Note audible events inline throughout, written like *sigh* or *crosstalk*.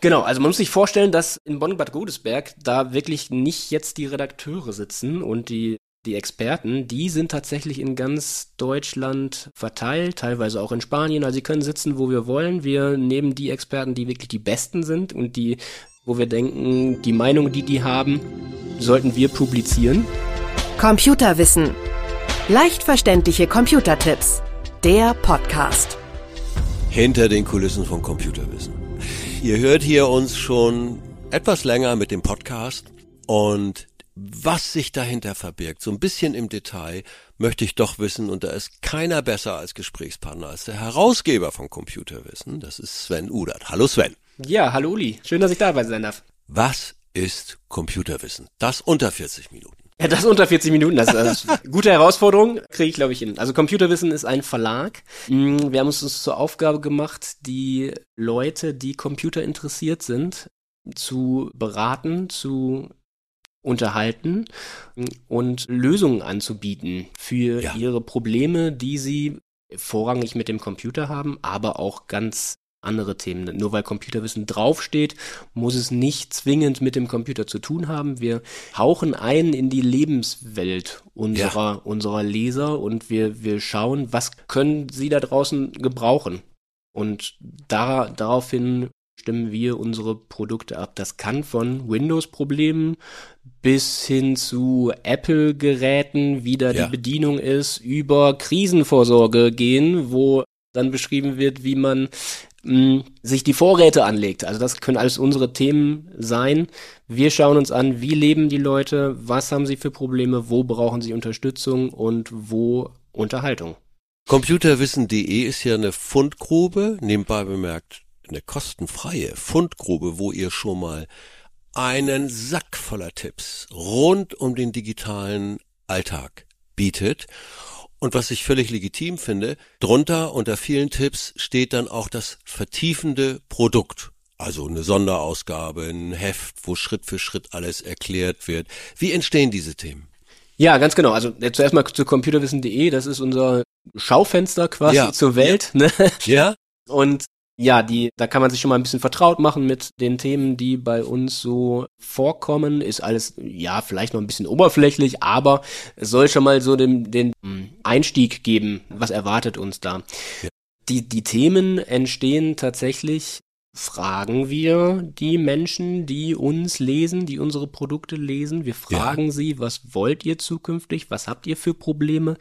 Genau, also man muss sich vorstellen, dass in Bonn-Bad Godesberg da wirklich nicht jetzt die Redakteure sitzen und die die Experten, die sind tatsächlich in ganz Deutschland verteilt, teilweise auch in Spanien. Also sie können sitzen, wo wir wollen. Wir nehmen die Experten, die wirklich die besten sind und die, wo wir denken, die Meinung, die die haben, sollten wir publizieren. Computerwissen. Leicht verständliche Computertipps. Der Podcast. Hinter den Kulissen von Computerwissen. Ihr hört hier uns schon etwas länger mit dem Podcast und was sich dahinter verbirgt, so ein bisschen im Detail, möchte ich doch wissen und da ist keiner besser als Gesprächspartner als der Herausgeber von Computerwissen, das ist Sven Udert. Hallo Sven. Ja, hallo Uli. Schön, dass ich dabei sein darf. Was ist Computerwissen? Das unter 40 Minuten. Ja, das unter 40 Minuten, das ist eine gute Herausforderung, kriege ich glaube ich hin. Also Computerwissen ist ein Verlag. Mm, wir haben uns zur Aufgabe gemacht, die Leute, die Computer interessiert sind, zu beraten, zu unterhalten und Lösungen anzubieten für ja. ihre Probleme, die sie vorrangig mit dem Computer haben, aber auch ganz andere Themen. Nur weil Computerwissen draufsteht, muss es nicht zwingend mit dem Computer zu tun haben. Wir hauchen ein in die Lebenswelt unserer, ja. unserer Leser und wir, wir schauen, was können sie da draußen gebrauchen. Und da, daraufhin stimmen wir unsere Produkte ab. Das kann von Windows-Problemen bis hin zu Apple-Geräten, wie da ja. die Bedienung ist, über Krisenvorsorge gehen, wo dann beschrieben wird, wie man mh, sich die Vorräte anlegt. Also das können alles unsere Themen sein. Wir schauen uns an, wie leben die Leute, was haben sie für Probleme, wo brauchen sie Unterstützung und wo Unterhaltung. Computerwissen.de ist ja eine Fundgrube, nebenbei bemerkt eine kostenfreie Fundgrube, wo ihr schon mal einen Sack voller Tipps rund um den digitalen Alltag bietet. Und was ich völlig legitim finde, drunter unter vielen Tipps steht dann auch das vertiefende Produkt. Also eine Sonderausgabe, ein Heft, wo Schritt für Schritt alles erklärt wird. Wie entstehen diese Themen? Ja, ganz genau. Also zuerst mal zu computerwissen.de, das ist unser Schaufenster quasi ja. zur Welt. Ja. Ne? ja. Und ja, die, da kann man sich schon mal ein bisschen vertraut machen mit den Themen, die bei uns so vorkommen. Ist alles, ja, vielleicht noch ein bisschen oberflächlich, aber es soll schon mal so den, den Einstieg geben. Was erwartet uns da? Ja. Die, die Themen entstehen tatsächlich fragen wir die Menschen, die uns lesen, die unsere Produkte lesen. Wir fragen ja. sie, was wollt ihr zukünftig? Was habt ihr für Probleme?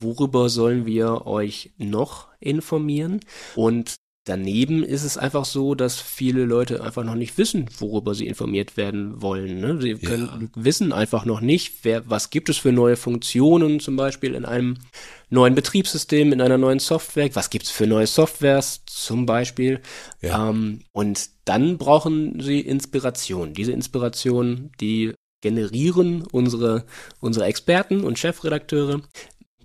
Worüber sollen wir euch noch informieren? Und Daneben ist es einfach so, dass viele Leute einfach noch nicht wissen, worüber sie informiert werden wollen. Ne? Sie können, ja. wissen einfach noch nicht, wer, was gibt es für neue Funktionen, zum Beispiel in einem neuen Betriebssystem, in einer neuen Software, was gibt es für neue Softwares zum Beispiel. Ja. Ähm, und dann brauchen sie Inspiration. Diese Inspiration, die generieren unsere, unsere Experten und Chefredakteure,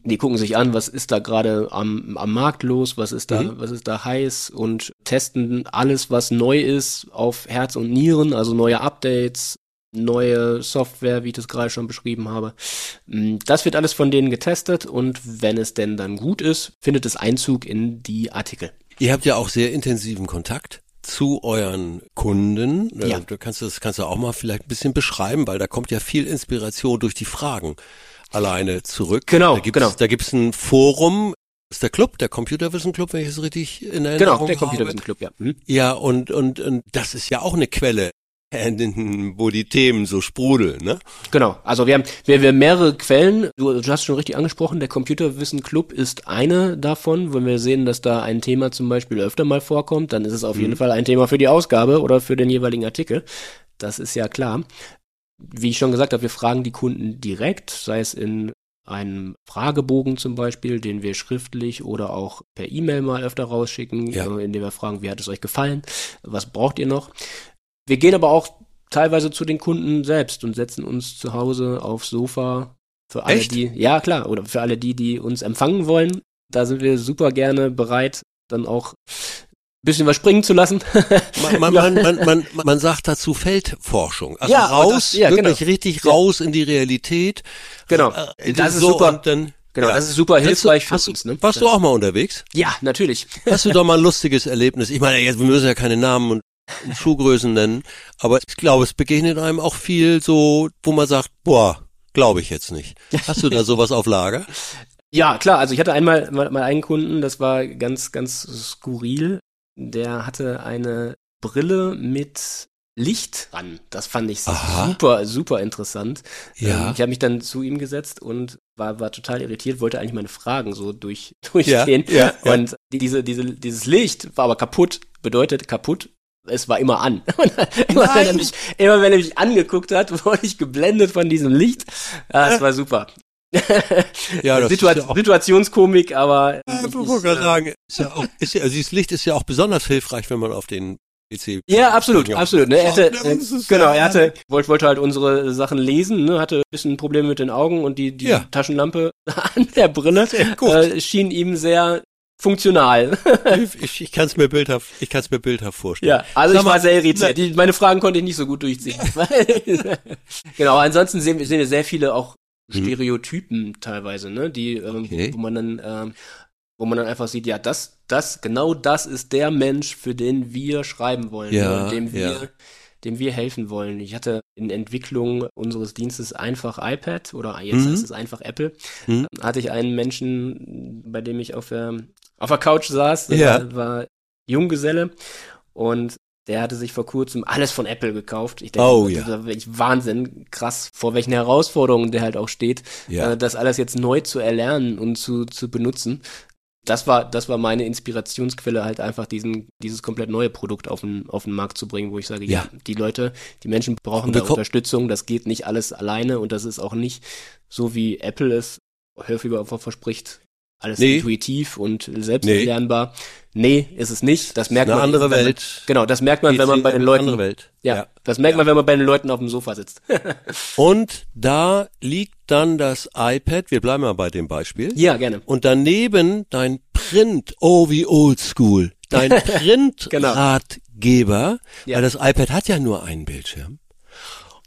die gucken sich an, was ist da gerade am, am Markt los, was ist da, mhm. was ist da heiß und testen alles, was neu ist, auf Herz und Nieren, also neue Updates, neue Software, wie ich das gerade schon beschrieben habe. Mm, das wird alles von denen getestet und wenn es denn dann gut ist, findet es Einzug in die Artikel. Ihr habt ja auch sehr intensiven Kontakt zu euren Kunden. Ja. Du kannst das kannst du auch mal vielleicht ein bisschen beschreiben, weil da kommt ja viel Inspiration durch die Fragen alleine zurück. Genau, da gibt's, genau. Da gibt's ein Forum, ist der Club, der Computerwissen Club, wenn ich es richtig in Erinnerung habe. Genau, der Computerwissen Club, ja. Hm. Ja, und, und, und das ist ja auch eine Quelle *laughs* wo die Themen so sprudeln, ne? Genau. Also wir haben, wir, wir haben mehrere Quellen. Du, du hast schon richtig angesprochen, der Computerwissen Club ist eine davon. Wenn wir sehen, dass da ein Thema zum Beispiel öfter mal vorkommt, dann ist es auf mhm. jeden Fall ein Thema für die Ausgabe oder für den jeweiligen Artikel. Das ist ja klar wie ich schon gesagt habe, wir fragen die Kunden direkt, sei es in einem Fragebogen zum Beispiel, den wir schriftlich oder auch per E-Mail mal öfter rausschicken, ja. Äh, indem wir fragen, wie hat es euch gefallen, was braucht ihr noch. Wir gehen aber auch teilweise zu den Kunden selbst und setzen uns zu Hause aufs Sofa für alle Echt? die, ja klar, oder für alle die, die uns empfangen wollen. Da sind wir super gerne bereit, dann auch bisschen was springen zu lassen. *laughs* man, man, man, man, man, sagt dazu Feldforschung. Also ja, raus, das, ja, wirklich genau. richtig raus in die Realität. Genau. Äh, das ist so super. Dann, genau, ja. das ist super hilfreich du, für uns. Ne? Warst du auch mal unterwegs? Ja, natürlich. Hast du doch mal ein *laughs* lustiges Erlebnis? Ich meine, jetzt wir müssen ja keine Namen und Schuhgrößen nennen, aber ich glaube, es begegnet einem auch viel so, wo man sagt, boah, glaube ich jetzt nicht. Hast du da *laughs* sowas auf Lager? Ja, klar. Also ich hatte einmal mal, mal einen Kunden, das war ganz, ganz skurril. Der hatte eine Brille mit Licht an. Das fand ich Aha. super, super interessant. Ja. Ähm, ich habe mich dann zu ihm gesetzt und war, war total irritiert, wollte eigentlich meine Fragen so durch, *laughs* durchgehen. ja, ja. Und die, diese, diese, dieses Licht war aber kaputt, bedeutet kaputt. Es war immer an. *laughs* Immer, wenn er mich, immer wenn er mich angeguckt hat, *laughs* wurde ich geblendet von diesem Licht. Ja, es war super. Ja, das Situa ist ja auch- Situationskomik, aber Ja, ich- ich wollte gerade äh, sagen, ist ja auch, ist ja, also dieses Licht ist ja auch besonders hilfreich, wenn man auf den PC. Ja, absolut, Ja. absolut. Ne? Er hatte, äh, genau, er hatte, wollte, wollte halt unsere Sachen lesen, ne? hatte ein bisschen Probleme mit den Augen und die, die Ja. Taschenlampe *laughs* an der Brille äh, schien ihm sehr funktional. *laughs* Ich, ich kann es mir bildhaft, ich kann es mir bildhaft vorstellen. ja, also Sag ich war mal, sehr irritiert. Die, meine Fragen konnte ich nicht so gut durchziehen. *laughs* genau, ansonsten sehen, wir- sehen wir sehr viele auch Mhm. Stereotypen teilweise, ne? Die, ähm, Okay. wo man dann, ähm, wo man dann einfach sieht, ja, das, das, genau das ist der Mensch, für den wir schreiben wollen, Ja, ne? dem wir, ja. dem wir helfen wollen. Ich hatte in Entwicklung unseres Dienstes einfach iPad oder jetzt Mhm. ist es einfach Apple. Mhm. Hatte ich einen Menschen, bei dem ich auf der, auf der Couch saß, Ja. war, war Junggeselle und der hatte sich vor kurzem alles von Apple gekauft. Ich denke, Oh, das ja. ist wirklich Wahnsinn, krass, vor welchen Herausforderungen der halt auch steht, Ja. äh, das alles jetzt neu zu erlernen und zu, zu benutzen. Das war, das war meine Inspirationsquelle, halt einfach diesen, dieses komplett neue Produkt auf den, auf den Markt zu bringen, wo ich sage, ja, Ja. die Leute, die Menschen brauchen da Unterstützung, das geht nicht alles alleine und das ist auch nicht so wie Apple es häufiger verspricht, alles Nee. intuitiv und selbst erlernbar. Nee, ist es nicht. Das merkt Eine man. andere wenn man- Welt. Genau, das merkt man, wenn man bei den Leuten. Andere Welt. Ja, das merkt man, wenn man bei den Leuten auf dem Sofa sitzt. *laughs* Und da liegt dann das iPad, wir bleiben mal bei dem Beispiel. ja, gerne. Und daneben dein Print, oh wie oldschool, dein *laughs* Printratgeber, Ja. weil das iPad hat ja nur einen Bildschirm.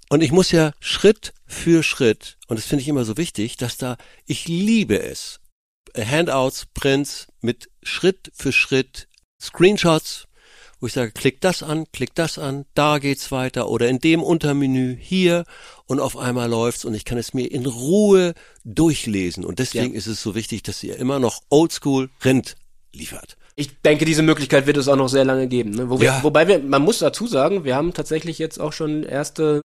Und ich muss ja Schritt für Schritt, und das finde ich immer so wichtig, dass da, ich liebe es, Handouts, Prints mit Schritt für Schritt, Screenshots, wo ich sage, klick das an, klick das an, da geht's weiter oder in dem Untermenü hier und auf einmal läuft's und ich kann es mir in Ruhe durchlesen und deswegen Ja. ist es so wichtig, dass ihr immer noch Oldschool Rind liefert. Ich denke, diese Möglichkeit wird es auch noch sehr lange geben. Ne? Wo wir, Ja. Wobei wir, man muss dazu sagen, wir haben tatsächlich jetzt auch schon erste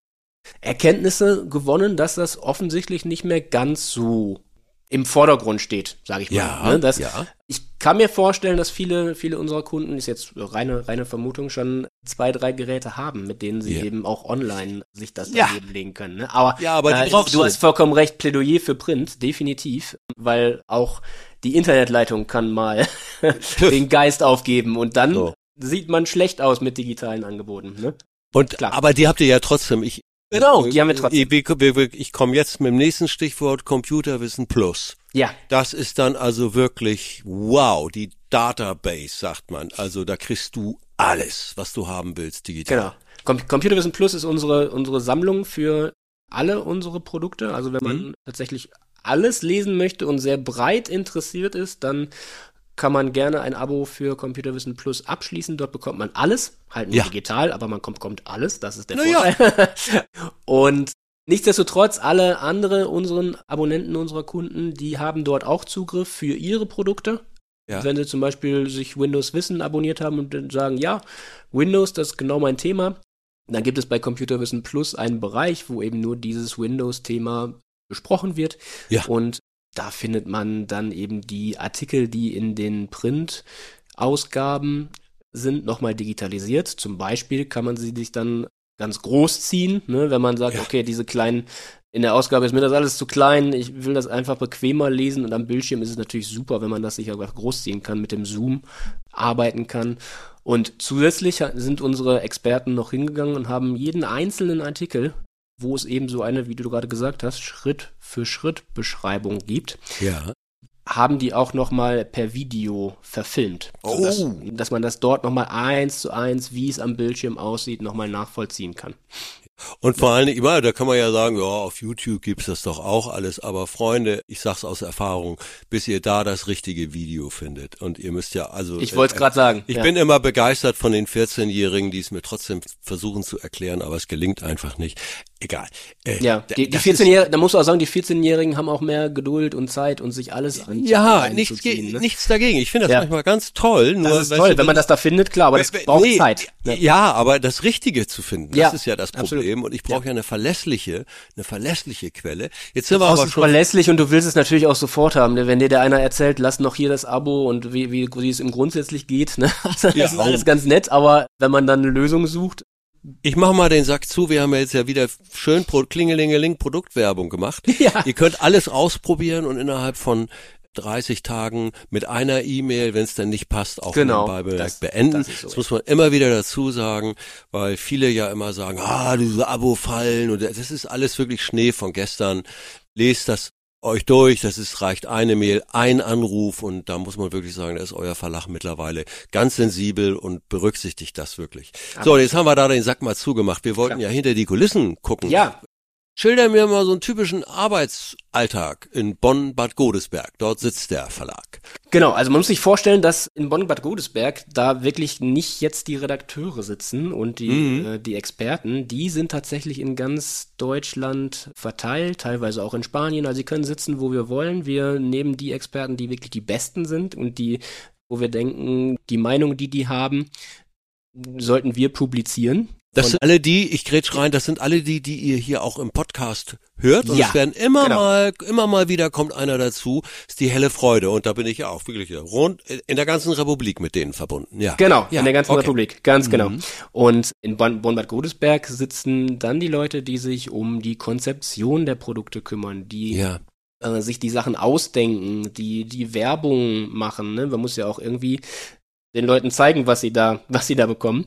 Erkenntnisse gewonnen, dass das offensichtlich nicht mehr ganz so im Vordergrund steht, sage ich mal. Ja, ne? das, ja. Ich kann mir vorstellen, dass viele, viele unserer Kunden, ist jetzt reine, reine Vermutung, schon zwei, drei Geräte haben, mit denen sie Ja. eben auch online sich das daneben legen können. Ne? Aber, Ja, aber äh, du. hast vollkommen recht, Plädoyer für Print, definitiv, weil auch die Internetleitung kann mal *laughs* den Geist aufgeben und dann So. sieht man schlecht aus mit digitalen Angeboten. Ne? Und Klar. aber die habt ihr ja trotzdem. Ich, Genau, die haben wir trotzdem. Ich komme jetzt mit dem nächsten Stichwort Computerwissen Plus. Ja, Das ist dann also wirklich wow, die Database sagt man. Also da kriegst du alles, was du haben willst digital. genau. Com Computerwissen Plus ist unsere, unsere Sammlung für alle unsere Produkte. Also wenn man Mhm. tatsächlich alles lesen möchte und sehr breit interessiert ist, dann kann man gerne ein Abo für Computerwissen Plus abschließen. Dort bekommt man alles, halt nur Ja. digital, aber man kommt, kommt alles, das ist der Na ja. Vorteil. *laughs* und nichtsdestotrotz, alle andere unseren Abonnenten, unserer Kunden, die haben dort auch Zugriff für ihre Produkte. Ja. Wenn sie zum Beispiel sich Windows Wissen abonniert haben und dann sagen, ja, Windows, das ist genau mein Thema, dann gibt es bei Computerwissen Plus einen Bereich, wo eben nur dieses Windows-Thema besprochen wird. Ja. Und da findet man dann eben die Artikel, die in den Print-Ausgaben sind, nochmal digitalisiert. Zum Beispiel kann man sie sich dann ganz groß ziehen, ne, wenn man sagt, Ja. okay, diese kleinen, in der Ausgabe ist mir das alles zu klein, ich will das einfach bequemer lesen und am Bildschirm ist es natürlich super, wenn man das sich einfach groß ziehen kann, mit dem Zoom arbeiten kann. Und zusätzlich sind unsere Experten noch hingegangen und haben jeden einzelnen Artikel, wo es eben so eine, wie du gerade gesagt hast, Schritt für Schritt Beschreibung gibt, Ja. haben die auch nochmal per Video verfilmt. Sodass, Oh. dass man das dort nochmal eins zu eins, wie es am Bildschirm aussieht, nochmal nachvollziehen kann. Und vor allen Dingen, immer, da kann man ja sagen, ja, auf YouTube gibt's das doch auch alles, aber Freunde, ich sag's aus Erfahrung, bis ihr da das richtige Video findet. Und ihr müsst ja, also. Ich wollte es äh, gerade sagen. Ich ja. bin immer begeistert von den 14-Jährigen, die es mir trotzdem versuchen zu erklären, aber es gelingt einfach nicht egal. Äh, ja, die, die 14-Jährigen, da musst du auch sagen, die 14-Jährigen haben auch mehr Geduld und Zeit und sich alles an. Ja, nichts, ne? nichts dagegen. Ich finde das ja. manchmal ganz toll. Nur, das ist toll, du, wenn man das da findet, klar, aber das braucht nee, Zeit. Ne? Ja, aber das Richtige zu finden, das ja, ist ja das Problem. Absolut. Und ich brauche ja. ja. eine verlässliche, eine verlässliche Quelle. Jetzt sind wir aber schon verlässlich und du willst es natürlich auch sofort haben. Ne? Wenn dir der einer erzählt, lass noch hier das Abo und wie, wie, wie es im grundsätzlich geht, ne? Also *laughs* das ist alles ganz nett, aber wenn man dann eine Lösung sucht, ich mache mal den Sack zu. Wir haben ja jetzt ja wieder schön Pro Klingelingeling Produktwerbung gemacht. *laughs* Ja. Ihr könnt alles ausprobieren und innerhalb von 30 Tagen mit einer E-Mail, wenn es dann nicht passt, auch genau, das, beenden. Das, so das muss man immer wieder dazu sagen, weil viele ja immer sagen, ah, diese Abo fallen und das ist alles wirklich Schnee von gestern. Lest das euch durch. Das ist, reicht eine Mail, ein Anruf und da muss man wirklich sagen, da ist euer Verlag mittlerweile ganz sensibel und berücksichtigt das wirklich. Aber so, jetzt haben wir da den Sack mal zugemacht. Wir wollten ja, ja hinter die Kulissen gucken. Ja. Schilder mir mal so einen typischen Arbeitsalltag in Bonn-Bad Godesberg. Dort sitzt der Verlag. Genau, also man muss sich vorstellen, dass in Bonn-Bad Godesberg da wirklich nicht jetzt die Redakteure sitzen und die, mhm. äh, die Experten. Die sind tatsächlich in ganz Deutschland verteilt, teilweise auch in Spanien. Also sie können sitzen, wo wir wollen. Wir nehmen die Experten, die wirklich die besten sind und die, wo wir denken, die Meinung, die die haben, sollten wir publizieren. Das sind alle die, ich grätsch rein, das sind alle die, die ihr hier auch im Podcast hört. Und ja, es werden immer genau. mal, immer mal wieder kommt einer dazu. Ist die helle Freude. Und da bin ich ja auch wirklich rund in der ganzen Republik mit denen verbunden. Ja. Genau, ja, in der ganzen okay. Republik. Ganz genau. Mhm. Und in Bonn-Bad Godesberg sitzen dann die Leute, die sich um die Konzeption der Produkte kümmern, die ja äh, sich die Sachen ausdenken, die die Werbung machen. Ne? Man muss ja auch irgendwie den Leuten zeigen, was sie da, was sie da bekommen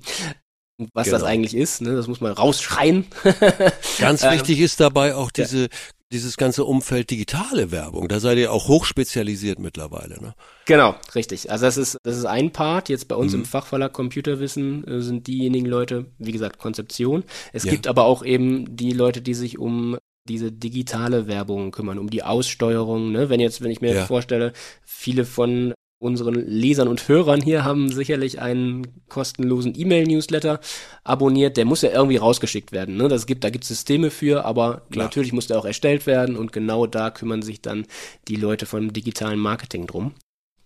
was genau. das eigentlich ist. Ne? Das muss man rausschreien. *laughs* Ganz ähm, wichtig ist dabei auch diese, ja. dieses ganze Umfeld digitale Werbung. Da seid ihr auch hochspezialisiert mittlerweile. Ne? Genau, richtig. Also das ist, das ist ein Part. Jetzt bei uns mhm. im Fachverlag Computerwissen äh, sind diejenigen Leute, wie gesagt, Konzeption. Es ja. gibt aber auch eben die Leute, die sich um diese digitale Werbung kümmern, um die Aussteuerung. Ne? Wenn jetzt, wenn ich mir ja. vorstelle, viele von unseren Lesern und Hörern hier haben sicherlich einen kostenlosen E-Mail-Newsletter abonniert. Der muss ja irgendwie rausgeschickt werden. Ne? Das gibt, da gibt es Systeme für, aber Klar. natürlich muss der auch erstellt werden und genau da kümmern sich dann die Leute vom digitalen Marketing drum.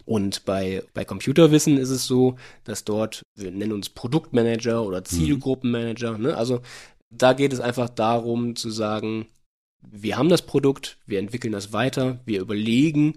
Und bei, bei Computerwissen ist es so, dass dort, wir nennen uns Produktmanager oder mhm. Zielgruppenmanager, ne? also da geht es einfach darum zu sagen, wir haben das Produkt, wir entwickeln das weiter, wir überlegen,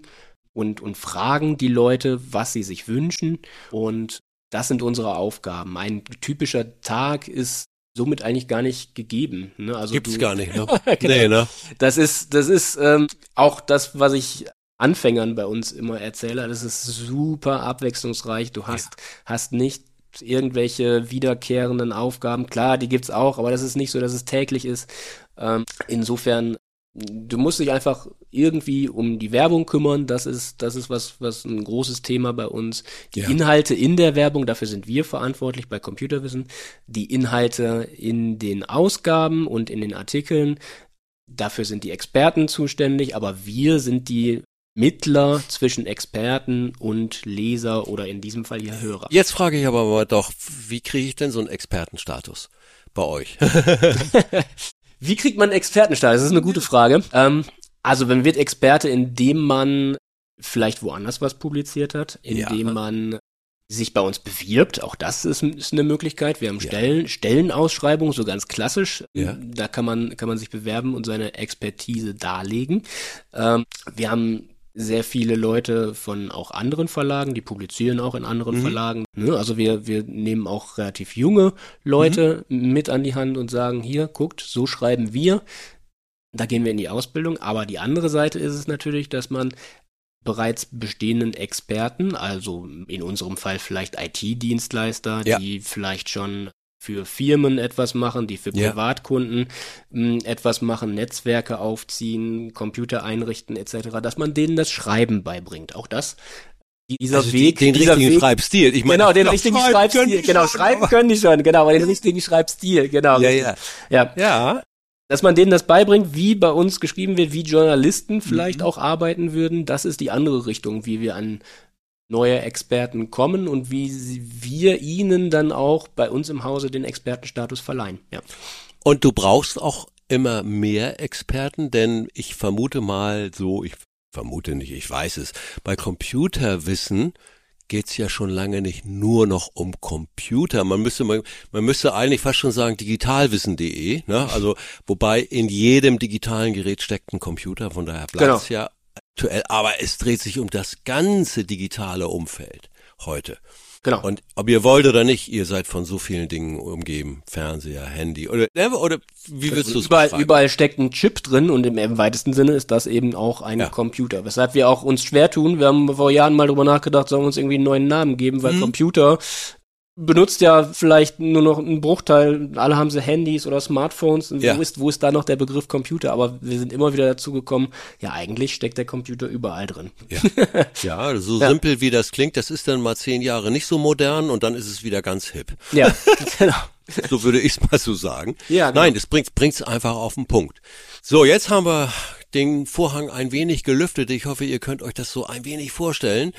und, und fragen die Leute, was sie sich wünschen. Und das sind unsere Aufgaben. Ein typischer Tag ist somit eigentlich gar nicht gegeben. Ne? Also Gibt's du, gar nicht. Ne? *laughs* genau. Nee, ne? Das ist, das ist ähm, auch das, was ich Anfängern bei uns immer erzähle. Das ist super abwechslungsreich. Du hast, ja. hast nicht irgendwelche wiederkehrenden Aufgaben. Klar, die gibt's auch, aber das ist nicht so, dass es täglich ist. Ähm, insofern du musst dich einfach irgendwie um die Werbung kümmern. Das ist, das ist was, was ein großes Thema bei uns. Die ja. Inhalte in der Werbung, dafür sind wir verantwortlich bei Computerwissen. Die Inhalte in den Ausgaben und in den Artikeln, dafür sind die Experten zuständig, aber wir sind die Mittler zwischen Experten und Leser oder in diesem Fall hier Hörer. Jetzt frage ich aber mal doch, wie kriege ich denn so einen Expertenstatus bei euch? *laughs* *laughs* Wie kriegt man Expertenstatus? Das ist eine gute Frage. Ähm, also man wird Experte, indem man vielleicht woanders was publiziert hat, indem ja. man sich bei uns bewirbt. Auch das ist, ist eine Möglichkeit. Wir haben Stellen, ja. Stellenausschreibungen, so ganz klassisch. Ja. Da kann man, kann man sich bewerben und seine Expertise darlegen. Ähm, wir haben sehr viele Leute von auch anderen Verlagen, die publizieren auch in anderen mhm. Verlagen. Ne? Also wir, wir nehmen auch relativ junge Leute mhm. mit an die Hand und sagen, hier, guckt, so schreiben wir. Da gehen wir in die Ausbildung. Aber die andere Seite ist es natürlich, dass man bereits bestehenden Experten, also in unserem Fall vielleicht IT-Dienstleister, ja. die vielleicht schon für Firmen etwas machen, die für Privatkunden ja. Hm, etwas machen, Netzwerke aufziehen, Computer einrichten etc., dass man denen das Schreiben beibringt. Auch das dieser also Weg, den dieser richtigen Weg, Schreibstil. Ich meine, genau, den doch, richtigen Schreibstil, genau, schreiben aber- können die schon, genau, aber den richtigen Schreibstil, genau. Ja, ja. ja. Ja, Dass man denen das beibringt, wie bei uns geschrieben wird, wie Journalisten vielleicht Mhm. auch arbeiten würden, das ist die andere Richtung, wie wir an neue Experten kommen und wie wir ihnen dann auch bei uns im Hause den Expertenstatus verleihen. Ja. Und du brauchst auch immer mehr Experten, denn ich vermute mal so, ich vermute nicht, ich weiß es, bei Computerwissen geht's ja schon lange nicht nur noch um Computer. Man müsste man, man müsste eigentlich fast schon sagen digitalwissen.de, ne? Also wobei in jedem digitalen Gerät steckt ein Computer, von daher bleibt's ja aktuell, aber es dreht sich um das ganze digitale Umfeld heute. Genau. Und ob ihr wollt oder nicht, ihr seid von so vielen Dingen umgeben. Fernseher, Handy oder, oder wie willst du es überall, beschreiben? überall steckt ein Chip drin und im, im weitesten Sinne ist das eben auch ein Ja. Computer. Weshalb wir auch uns schwer tun. Wir haben vor Jahren mal drüber nachgedacht, sollen wir uns irgendwie einen neuen Namen geben, weil Mhm. Computer benutzt ja vielleicht nur noch einen Bruchteil. Alle haben sie Handys oder Smartphones. Und Ja. Wo ist, wo ist da noch der Begriff Computer? Aber wir sind immer wieder dazu gekommen, ja, eigentlich steckt der Computer überall drin. Ja, *laughs* ja so Ja. simpel wie das klingt, das ist dann mal zehn Jahre nicht so modern und dann ist es wieder ganz hip. Ja, *laughs* genau. So würde ich es mal so sagen. Ja, genau. Nein, das bringt bringt's einfach auf den Punkt. So, jetzt haben wir den Vorhang ein wenig gelüftet. Ich hoffe, ihr könnt euch das so ein wenig vorstellen,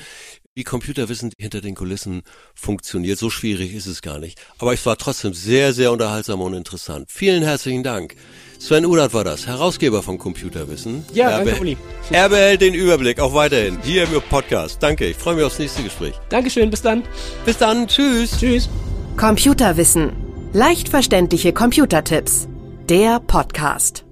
wie Computerwissen hinter den Kulissen funktioniert. So schwierig ist es gar nicht. Aber es war trotzdem sehr, sehr unterhaltsam und interessant. Vielen herzlichen Dank. Sven Ulat war das, Herausgeber von Computerwissen. Ja, er danke, Uli. Er behält den Überblick auch weiterhin hier im Podcast. Danke, ich freue mich aufs nächste Gespräch. Dankeschön, bis dann. Bis dann, tschüss. Tschüss. Computerwissen. Leicht verständliche Computertipps. Der Podcast.